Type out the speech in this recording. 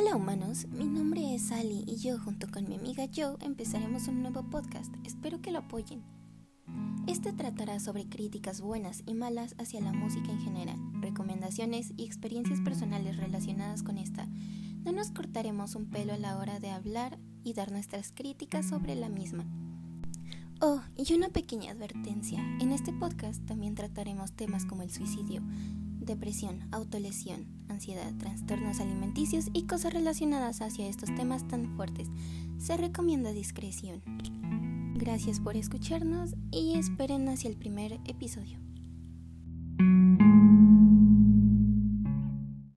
Hola humanos, mi nombre es Ali y yo junto con mi amiga Joe empezaremos un nuevo podcast. Espero que lo apoyen. Este tratará sobre críticas buenas y malas hacia la música en general, recomendaciones y experiencias personales relacionadas con esta. No nos cortaremos un pelo a la hora de hablar y dar nuestras críticas sobre la misma. Oh, y una pequeña advertencia. En este podcast también trataremos temas como el suicidio, depresión, autolesión, ansiedad, trastornos alimenticios y cosas relacionadas hacia estos temas tan fuertes. Se recomienda discreción. Gracias por escucharnos y esperen hacia el primer episodio.